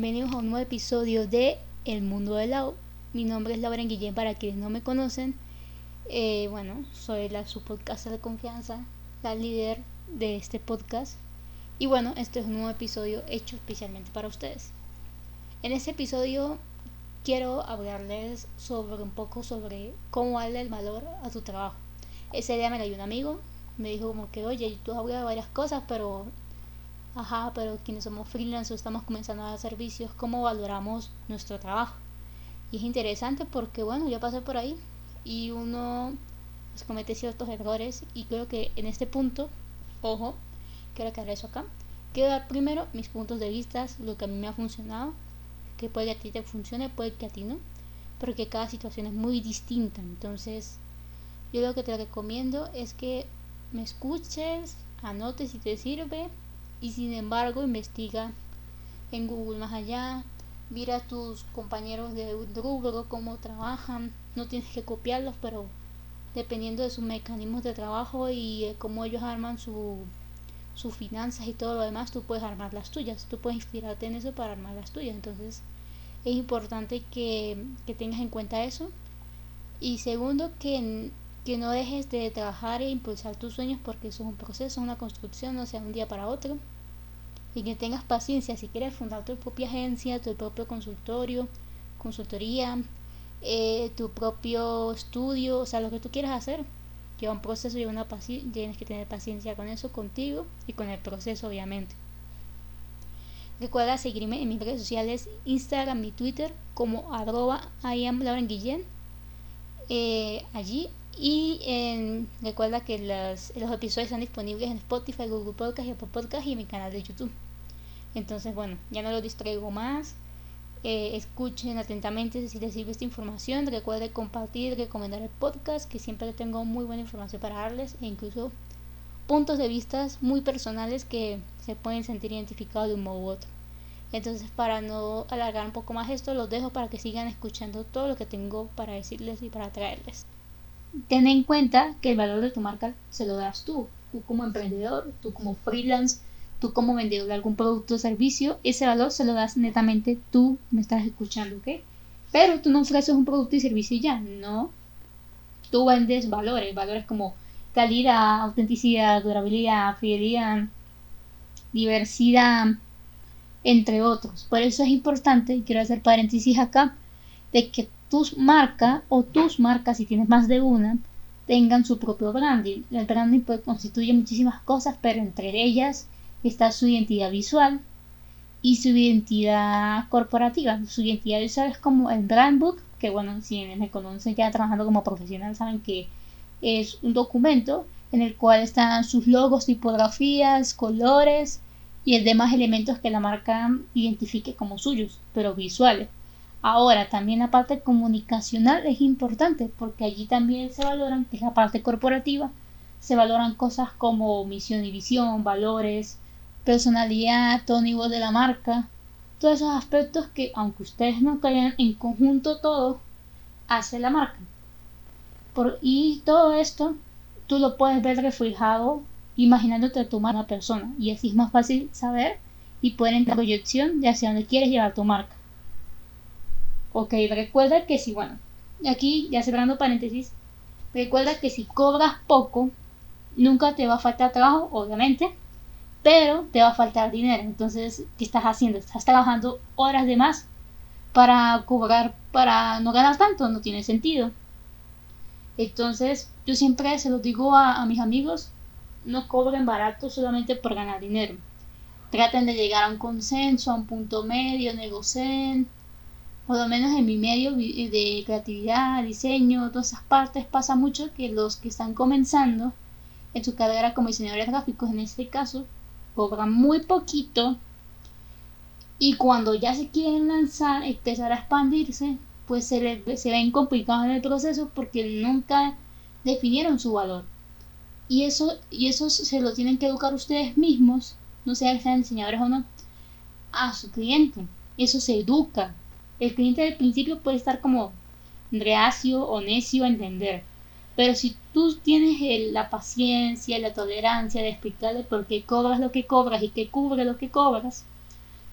bienvenidos a un nuevo episodio de El Mundo del Lau. Mi nombre es Laura Guillén para quienes no me conocen. Eh, bueno, soy la su podcast de confianza, la líder de este podcast. Y bueno, este es un nuevo episodio hecho especialmente para ustedes. En este episodio quiero hablarles sobre un poco sobre cómo darle el valor a tu trabajo. Ese día me dio un amigo, me dijo como que, oye, tú hablas de varias cosas, pero ajá, pero quienes somos freelancers estamos comenzando a dar servicios, ¿cómo valoramos nuestro trabajo? Y es interesante porque, bueno, yo pasé por ahí y uno pues, comete ciertos errores y creo que en este punto, ojo, quiero aclarar eso acá, quiero dar primero mis puntos de vista, lo que a mí me ha funcionado, que puede que a ti te funcione, puede que a ti no, porque cada situación es muy distinta, entonces yo lo que te recomiendo es que me escuches, anotes si te sirve y sin embargo investiga en Google más allá, mira a tus compañeros de rubro cómo trabajan, no tienes que copiarlos, pero dependiendo de sus mecanismos de trabajo y cómo ellos arman su, sus finanzas y todo lo demás, tú puedes armar las tuyas, tú puedes inspirarte en eso para armar las tuyas, entonces es importante que, que tengas en cuenta eso. Y segundo, que, que no dejes de trabajar e impulsar tus sueños porque eso es un proceso, una construcción, no sea un día para otro y que tengas paciencia si quieres fundar tu propia agencia, tu propio consultorio, consultoría, eh, tu propio estudio, o sea, lo que tú quieras hacer. Lleva un proceso, lleva una tienes que tener paciencia con eso, contigo y con el proceso, obviamente. Recuerda seguirme en mis redes sociales, Instagram y Twitter como arroba Guillén. Eh, allí y recuerda que los, los, episodios están disponibles en Spotify, Google Podcast y Apple Podcast y en mi canal de YouTube. Entonces, bueno, ya no lo distraigo más. Eh, escuchen atentamente si les sirve esta información. Recuerden compartir, recomendar el podcast, que siempre tengo muy buena información para darles e incluso puntos de vista muy personales que se pueden sentir identificados de un modo u otro. Entonces, para no alargar un poco más esto, los dejo para que sigan escuchando todo lo que tengo para decirles y para traerles ten en cuenta que el valor de tu marca se lo das tú, tú como emprendedor, tú como freelance, tú como vendedor de algún producto o servicio, ese valor se lo das netamente tú, me estás escuchando, ¿ok? Pero tú no ofreces un producto y servicio y ya, no. Tú vendes valores, valores como calidad, autenticidad, durabilidad, fidelidad, diversidad, entre otros. Por eso es importante, y quiero hacer paréntesis acá, de que tus marcas o tus marcas, si tienes más de una, tengan su propio branding. El branding pues, constituye muchísimas cosas, pero entre ellas está su identidad visual y su identidad corporativa. Su identidad visual es como el brand book, que bueno, si me conocen ya trabajando como profesional saben que es un documento en el cual están sus logos, tipografías, colores y el demás elementos que la marca identifique como suyos, pero visuales. Ahora, también la parte comunicacional es importante porque allí también se valoran, es la parte corporativa, se valoran cosas como misión y visión, valores, personalidad, tono de la marca, todos esos aspectos que, aunque ustedes no caigan en conjunto todo, hace la marca. Por, y todo esto tú lo puedes ver reflejado imaginándote a tu una persona y así es más fácil saber y poder en proyección de hacia dónde quieres llevar tu marca. Ok, recuerda que si, bueno, aquí ya cerrando paréntesis, recuerda que si cobras poco, nunca te va a faltar trabajo, obviamente, pero te va a faltar dinero. Entonces, ¿qué estás haciendo? Estás trabajando horas de más para cobrar, para no ganar tanto, no tiene sentido. Entonces, yo siempre se lo digo a, a mis amigos, no cobren barato solamente por ganar dinero. Traten de llegar a un consenso, a un punto medio, negocien por lo menos en mi medio de creatividad, diseño, todas esas partes, pasa mucho que los que están comenzando en su carrera como diseñadores gráficos, en este caso, cobran muy poquito y cuando ya se quieren lanzar, empezar a expandirse, pues se, les, se ven complicados en el proceso porque nunca definieron su valor. Y eso, y eso se lo tienen que educar ustedes mismos, no sea que sean diseñadores o no, a su cliente. Eso se educa, el cliente del principio puede estar como reacio o necio a entender. Pero si tú tienes la paciencia la tolerancia de explicarle por qué cobras lo que cobras y qué cubre lo que cobras,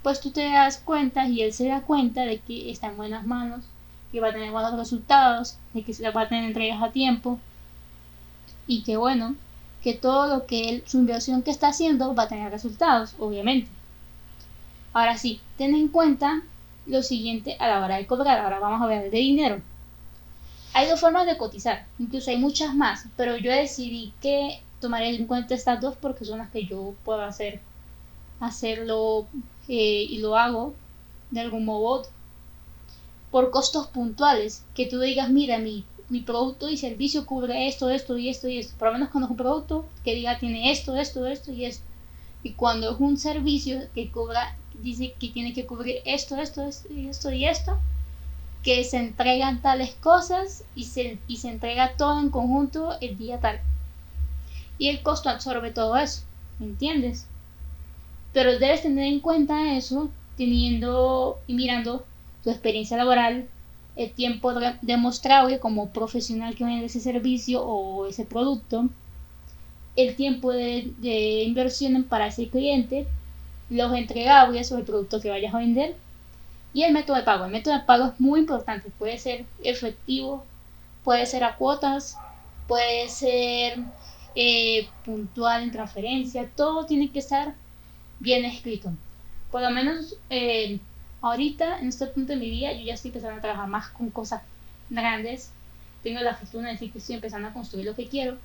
pues tú te das cuenta y él se da cuenta de que está en buenas manos, que va a tener buenos resultados, de que se va a tener entregas a tiempo y que bueno, que todo lo que él, su inversión que está haciendo va a tener resultados, obviamente. Ahora sí, ten en cuenta lo siguiente a la hora de cobrar. Ahora vamos a ver de dinero. Hay dos formas de cotizar, incluso hay muchas más, pero yo decidí que tomaré en cuenta estas dos porque son las que yo puedo hacer, hacerlo eh, y lo hago de algún modo por costos puntuales, que tú digas, mira, mi, mi producto y servicio cubre esto, esto y esto y esto. Por lo menos cuando es un producto que diga tiene esto, esto, esto y esto. Y cuando es un servicio que cobra, dice que tiene que cubrir esto, esto, esto y esto y esto, que se entregan tales cosas y se, y se entrega todo en conjunto el día tal. Y el costo absorbe todo eso, ¿me entiendes? Pero debes tener en cuenta eso teniendo y mirando tu experiencia laboral, el tiempo demostrable como profesional que vende ese servicio o ese producto, el tiempo de inversión para ese cliente, los entregables o el producto que vayas a vender y el método de pago. El método de pago es muy importante, puede ser efectivo, puede ser a cuotas, puede ser eh, puntual en transferencia, todo tiene que estar bien escrito. Por lo menos eh, ahorita, en este punto de mi vida, yo ya estoy empezando a trabajar más con cosas grandes. Tengo la fortuna de decir que estoy empezando a construir lo que quiero.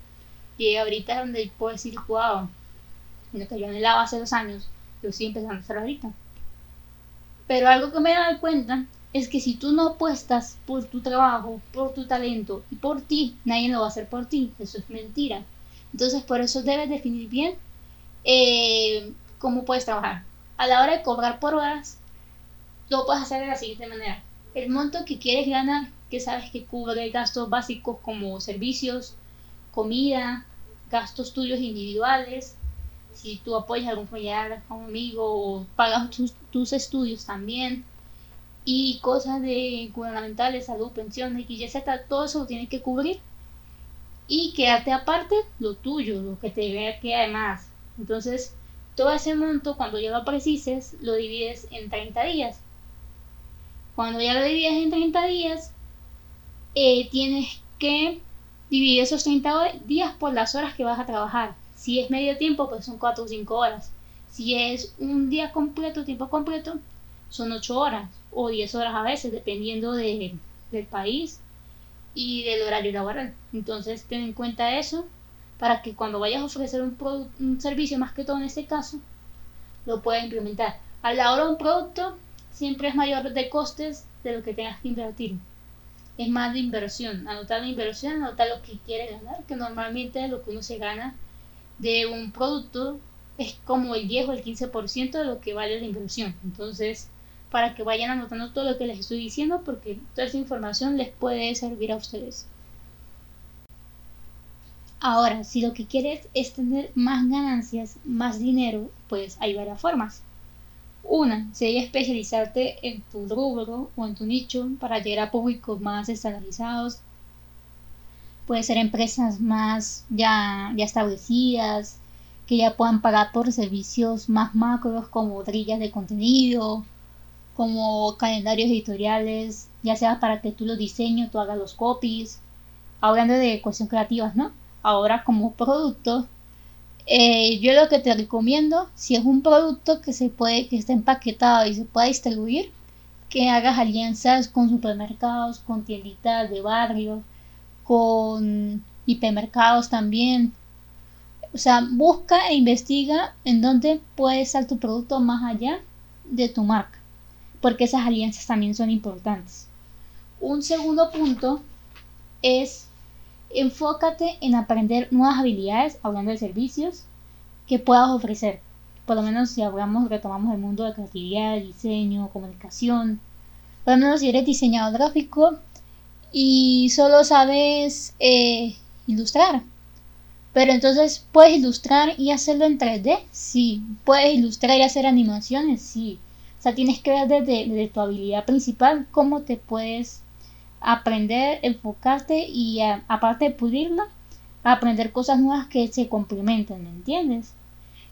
Y ahorita es donde puedo decir, wow, lo que yo anhelaba hace dos años, lo estoy empezando a hacer ahorita. Pero algo que me he dado cuenta es que si tú no apuestas por tu trabajo, por tu talento y por ti, nadie lo va a hacer por ti. Eso es mentira. Entonces, por eso debes definir bien eh, cómo puedes trabajar. A la hora de cobrar por horas, lo puedes hacer de la siguiente manera. El monto que quieres ganar, que sabes que cubre gastos básicos como servicios, comida, gastos tuyos individuales, si tú apoyas a algún familiar, a un amigo o pagas tus, estudios también y cosas de gubernamentales, salud, pensiones, y Z, todo eso lo tienes que cubrir y quedarte aparte lo tuyo, lo que te vea que además. Entonces, todo ese monto, cuando ya lo precises, lo divides en 30 días. Cuando ya lo divides en 30 días, eh, tienes que dividir esos 30 días por las horas que vas a trabajar. Si es medio tiempo, pues son 4 o 5 horas. Si es un día completo, tiempo completo, son 8 horas o 10 horas a veces, dependiendo del país y del horario laboral. Entonces, ten en cuenta eso para que cuando vayas a ofrecer un, un servicio, más que todo en este caso, lo puedas implementar. A la hora de un producto, siempre es mayor de costes de lo que tengas que invertir. Es más de inversión. Anotar la inversión, anotar lo que quieres ganar, que normalmente lo que uno se gana de un producto es como el 10 o el 15% de lo que vale la inversión. Entonces, para que vayan anotando todo lo que les estoy diciendo, porque toda esa información les puede servir a ustedes. Ahora, si lo que quieres es tener más ganancias, más dinero, pues hay varias formas. Una sería especializarte en tu rubro o en tu nicho para llegar a públicos más estandarizados. Puede ser empresas más ya, ya establecidas, que ya puedan pagar por servicios más macros como drillas de contenido, como calendarios editoriales, ya sea para que tú los diseñes, tú hagas los copies, hablando de cuestiones creativas, ¿no? Ahora como producto, eh, yo lo que te recomiendo, si es un producto que se puede, que está empaquetado y se puede distribuir, que hagas alianzas con supermercados, con tienditas de barrio, con hipermercados también. O sea, busca e investiga en dónde puede estar tu producto más allá de tu marca, porque esas alianzas también son importantes. Un segundo punto es enfócate en aprender nuevas habilidades, hablando de servicios, que puedas ofrecer. Por lo menos si hablamos, retomamos el mundo de creatividad, diseño, comunicación. Por lo menos si eres diseñador gráfico y solo sabes eh, ilustrar. Pero entonces, ¿puedes ilustrar y hacerlo en 3D? Sí. ¿Puedes ilustrar y hacer animaciones? Sí. O sea, tienes que ver desde, tu habilidad principal cómo te puedes aprender, enfocarte y aparte de pulirla, aprender cosas nuevas que se complementen, ¿me entiendes?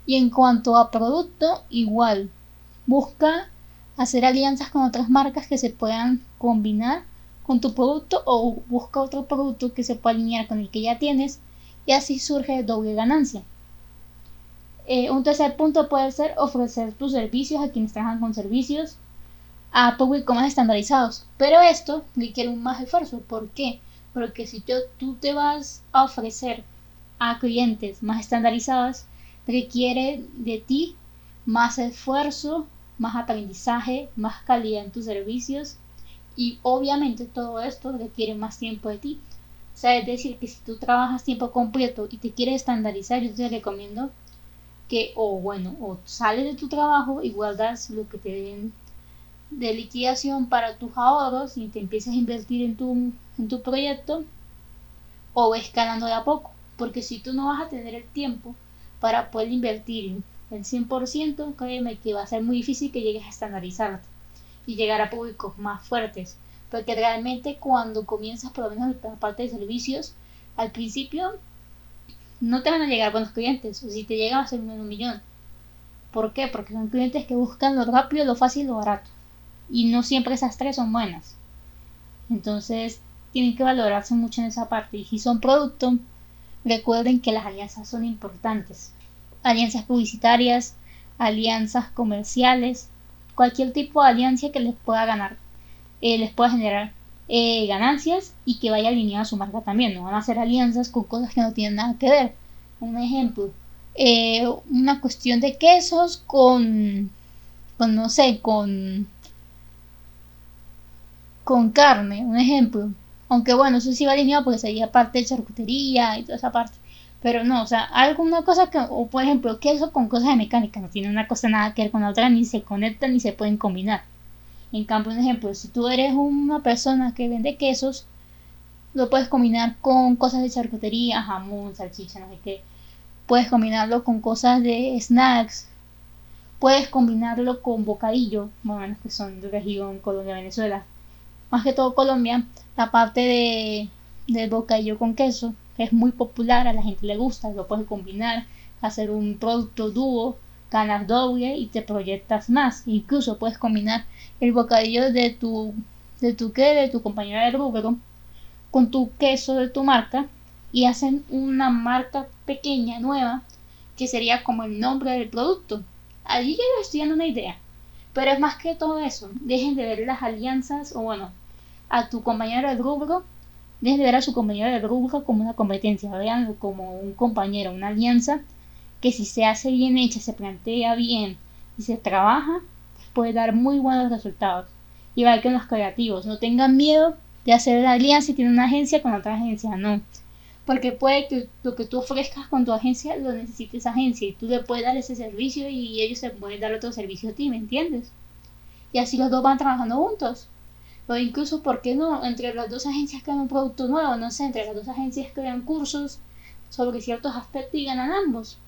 Y en cuanto a producto, igual, Busca hacer alianzas con otras marcas que se puedan combinar con tu producto o busca otro producto que se pueda alinear con el que ya tienes y así surge doble ganancia. Eh, un tercer punto puede ser ofrecer tus servicios a quienes trabajan con servicios a públicos más estandarizados. Pero esto requiere un más esfuerzo. ¿Por qué? Porque si tú te vas a ofrecer a clientes más estandarizados, requiere de ti más esfuerzo, más aprendizaje, más calidad en tus servicios y obviamente todo esto requiere más tiempo de ti. O sea, es decir, que si tú trabajas tiempo completo y te quieres estandarizar, yo te recomiendo que, o bueno, o sales de tu trabajo y guardas lo que te den de liquidación para tus ahorros y te empiezas a invertir en tu, en tu proyecto, o escalando de a poco. Porque si tú no vas a tener el tiempo para poder invertir el 100%, créeme que va a ser muy difícil que llegues a estandarizarte y llegar a públicos más fuertes. Porque realmente cuando comienzas por lo menos la parte de servicios, al principio no te van a llegar buenos clientes, o si te llegan a ser un millón. ¿Por qué? Porque son clientes que buscan lo rápido, lo fácil lo barato. Y no siempre esas tres son buenas. Entonces, tienen que valorarse mucho en esa parte. Y si son producto, recuerden que las alianzas son importantes. Alianzas publicitarias, alianzas comerciales, cualquier tipo de alianza que les pueda ganar, eh, les pueda generar eh, ganancias y que vaya alineada a su marca también. No van a hacer alianzas con cosas que no tienen nada que ver. Un ejemplo, eh, una cuestión de quesos con, con no sé, con con carne, un ejemplo. Aunque bueno, eso sí va alineado porque sería parte de charcutería y toda esa parte. Pero no, o sea, alguna cosa que, o por ejemplo, queso con cosas de mecánica, no tiene una cosa nada que ver con la otra, ni se conectan ni se pueden combinar. En cambio, un ejemplo, si tú eres una persona que vende quesos, lo puedes combinar con cosas de charcutería, jamón, salchicha, no sé qué. Puedes combinarlo con cosas de snacks. Puedes combinarlo con bocadillo, bueno, que son de región Colombia, Venezuela. Más que todo Colombia, la parte de, del bocadillo con queso es muy popular, a la gente le gusta, lo puedes combinar, hacer un producto dúo, ganas doble y te proyectas más. Incluso puedes combinar el bocadillo de tu de tu de tu compañera de rubro con tu queso de tu marca y hacen una marca pequeña nueva que sería como el nombre del producto. Allí ya estoy dando una idea. Pero es más que todo eso. Dejen de ver las alianzas o bueno, a tu compañero de rubro Dejen de ver a su compañero de rubro como una competencia, veanlo como un compañero, una alianza que si se hace bien hecha, se plantea bien y se trabaja, puede dar muy buenos resultados. Igual que en los creativos, no tengan miedo de hacer la alianza y tienen una agencia con otra agencia, no. Porque puede que lo que tú ofrezcas con tu agencia lo necesite esa agencia y tú le puedes dar ese servicio y ellos se pueden dar otro servicio a ti, ¿me entiendes? Y así los dos van trabajando juntos o incluso, ¿por qué no? Entre las dos agencias crean un producto nuevo, no sé, entre las dos agencias crean cursos sobre ciertos aspectos y ganan ambos.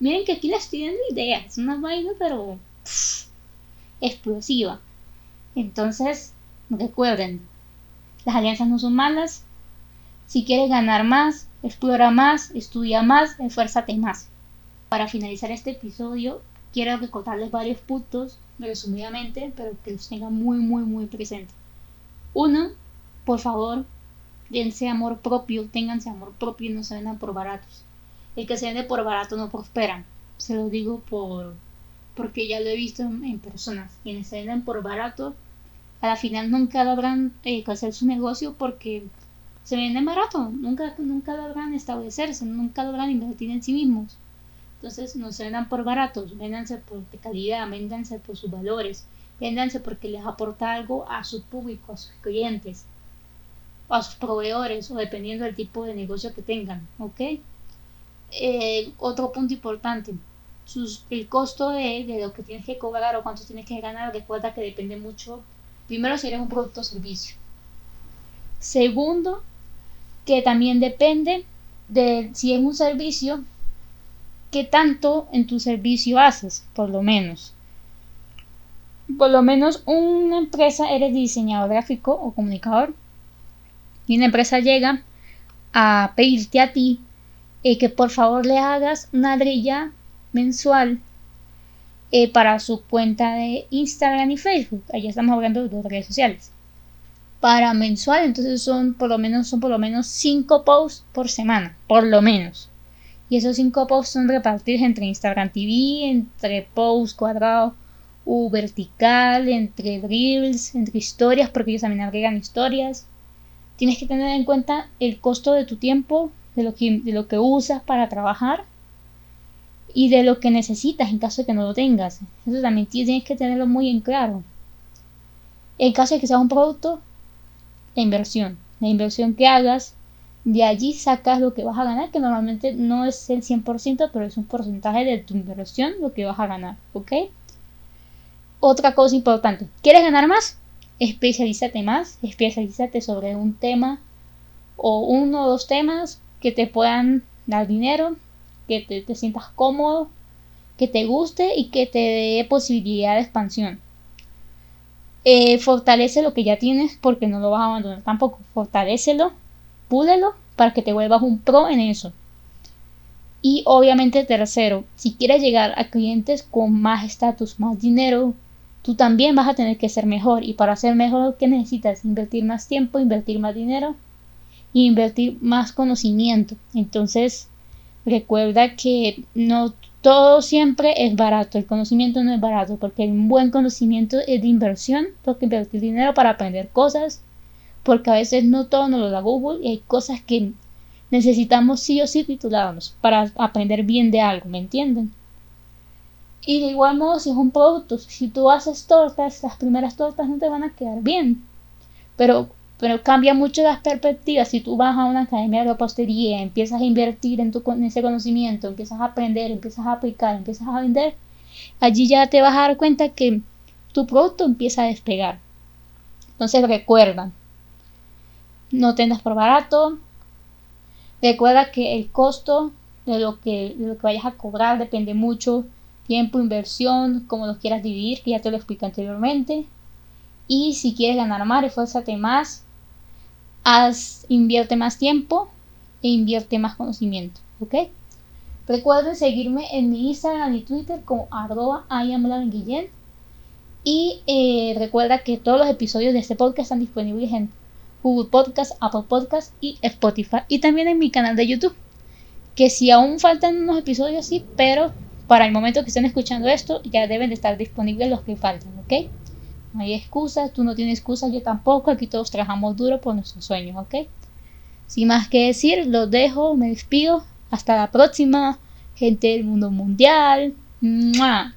Miren que aquí les estoy dando ideas, una vaina pero explosiva. Entonces, recuerden, las alianzas no son malas. Si quieres ganar más, explora más, estudia más, esfuérzate más. Para finalizar este episodio, quiero recordarles varios puntos resumidamente, pero que los tengan muy, muy, muy presente. Uno, por favor, dense amor propio, ténganse amor propio y no se vendan por baratos. El que se vende por barato no prospera. Se lo digo por porque ya lo he visto en, personas. Quienes se venden por barato, a la final nunca logran eh, hacer su negocio porque se venden barato. Nunca, nunca logran establecerse, nunca logran invertir en sí mismos. Entonces no se vendan por baratos, véndanse por calidad, véndanse por sus valores, véndanse porque les aporta algo a su público, a sus clientes, a sus proveedores o dependiendo del tipo de negocio que tengan, ¿ok? Eh, otro punto importante, el costo de, de, lo que tienes que cobrar o cuánto tienes que ganar, recuerda que depende mucho, primero si eres un producto o servicio. Segundo, que también depende de si es un servicio, qué tanto en tu servicio haces, por lo menos. Por lo menos una empresa, eres diseñador gráfico o comunicador, y una empresa llega a pedirte a ti eh, que por favor le hagas una grilla mensual eh, para su cuenta de Instagram y Facebook. Allá estamos hablando de dos redes sociales. Para mensual, entonces son por lo menos, son por lo menos 5 posts por semana, por lo menos. Y esos 5 posts son repartidos entre Instagram TV, entre posts cuadrados u vertical, entre reels, entre historias, porque ellos también agregan historias. Tienes que tener en cuenta el costo de tu tiempo, de lo que, de lo que usas para trabajar y de lo que necesitas en caso de que no lo tengas. Eso también tienes que tenerlo muy en claro. En caso de que sea un producto, la inversión. La inversión que hagas, de allí sacas lo que vas a ganar, que normalmente no es el 100%, pero es un porcentaje de tu inversión lo que vas a ganar, ¿ok? Otra cosa importante, ¿quieres ganar más? Especialízate más, especialízate sobre un tema o uno o dos temas que te puedan dar dinero, que te, sientas cómodo, que te guste y que te dé posibilidad de expansión. Eh, fortalece lo que ya tienes porque no lo vas a abandonar tampoco. Fortalecelo, púlelo para que te vuelvas un pro en eso. Y obviamente tercero, si quieres llegar a clientes con más estatus, más dinero, tú también vas a tener que ser mejor. Y para ser mejor, ¿qué necesitas? Invertir más tiempo, invertir más dinero invertir más conocimiento. Entonces, recuerda que no todo siempre es barato, el conocimiento no es barato, porque un buen conocimiento es de inversión, porque invertir dinero para aprender cosas, porque a veces no todo nos lo da Google y hay cosas que necesitamos sí o sí titularnos para aprender bien de algo, ¿me entienden? Y de igual modo, si es un producto, si tú haces tortas, las primeras tortas no te van a quedar bien, pero pero cambia mucho las perspectivas si tú vas a una academia de repostería, empiezas a invertir en, tu, ese conocimiento, empiezas a aprender, empiezas a aplicar, empiezas a vender, allí ya te vas a dar cuenta que tu producto empieza a despegar. Entonces recuerda, no tengas por barato, recuerda que el costo de lo que, de lo que vayas a cobrar depende mucho, tiempo, inversión, como lo quieras dividir, que ya te lo expliqué anteriormente. Y si quieres ganar más, esfuérzate más, haz, invierte más tiempo e invierte más conocimiento, ¿ok? Recuerden seguirme en mi Instagram y Twitter como arroba. Y eh, recuerda que todos los episodios de este podcast están disponibles en Google Podcast, Apple Podcast y Spotify. Y también en mi canal de YouTube. Que si aún faltan unos episodios, sí, pero para el momento que estén escuchando esto, ya deben de estar disponibles los que faltan, ¿ok? No hay excusas, tú no tienes excusas, yo tampoco. Aquí todos trabajamos duro por nuestros sueños, ¿ok? Sin más que decir, los dejo, me despido. Hasta la próxima, gente del mundo mundial. ¡Mua!